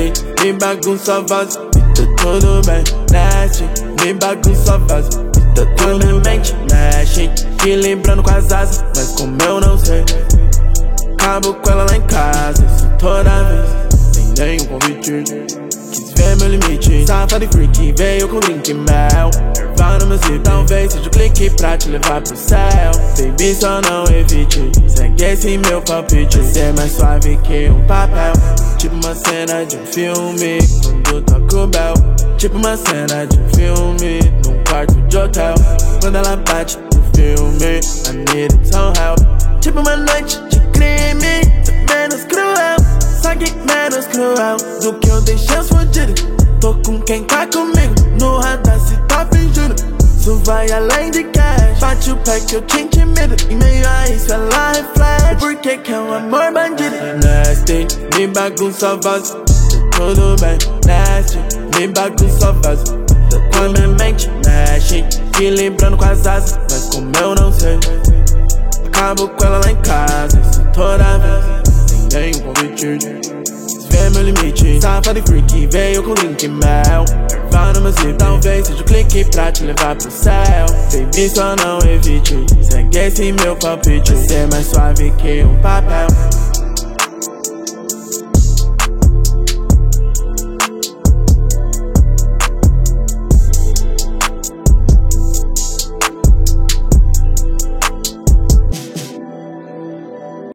Nasty, me bagunça a voz E tá tudo bem, nasty Me bagunça a voz E tá tudo bem, mexe Que lembrando com as asas Mas como eu não sei. Acabo com ela lá em casa Isso toda vez Sem nenhum convite. Quis ver meu limite Safado e freak Veio com drink mel. Erva no meu zip Talvez seja o clique pra te levar pro céu. Baby, só não evite Segue esse meu palpite. Ser mais suave que um papel Tipo uma cena de um filme Quando toca o bel. Tipo uma cena de um filme Num quarto de hotel. Quando ela bate no filme I need some help Tipo uma noite de crime Menos cruel. Só que menos cruel Do que eu deixei os fudidos. Tô com quem tá comigo No radar se tá fingindo. Isso vai além de cash. Bate o pé que eu te intimido Em meio a isso ela reflete. Por que que é um amor bandido? Nasty, me bagunça voz Tudo bem, nasty Me bagunça voz Quando a mente mexe. Que lembrando com as asas Mas como eu não sei. Acabo com ela lá em casa, isso toda vez. Nenhum convite Vê meu limite. Safado e freak, veio com drink mel. Erva no meu zip, talvez seja o clique pra te levar pro céu. Baby, só não evite. Segue esse meu palpite. Ser mais suave que um papel